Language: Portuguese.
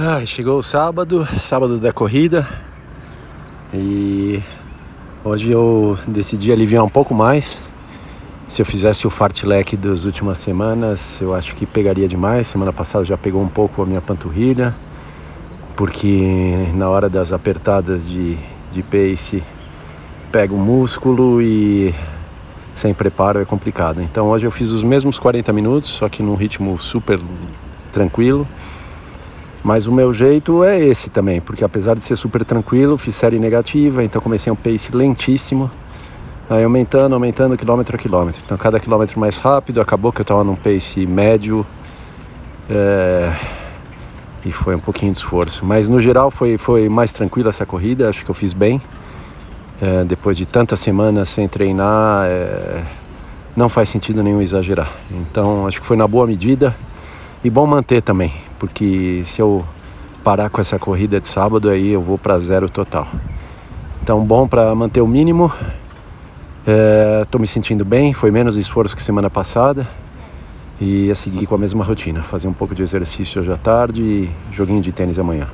Ai, chegou o sábado, sábado da corrida e hoje eu decidi aliviar um pouco mais. Se eu fizesse o fartlek das últimas semanas, eu acho que pegaria demais. Semana passada já pegou um pouco a minha panturrilha, porque na hora das apertadas de, de pace pega o músculo e sem preparo é complicado. Então hoje eu fiz os mesmos 40 minutos, só que num ritmo super tranquilo. Mas o meu jeito é esse também, porque apesar de ser super tranquilo, fiz série negativa, então comecei um pace lentíssimo, aí aumentando, aumentando quilômetro a quilômetro. Então cada quilômetro mais rápido, acabou que eu estava num pace médio é... e foi um pouquinho de esforço. Mas no geral foi, foi mais tranquila essa corrida, acho que eu fiz bem. É, depois de tantas semanas sem treinar, é... não faz sentido nenhum exagerar. Então acho que foi na boa medida. E bom manter também, porque se eu parar com essa corrida de sábado aí eu vou para zero total. Então bom para manter o mínimo. Estou é, me sentindo bem, foi menos esforço que semana passada. E a seguir com a mesma rotina, fazer um pouco de exercício hoje à tarde e joguinho de tênis amanhã.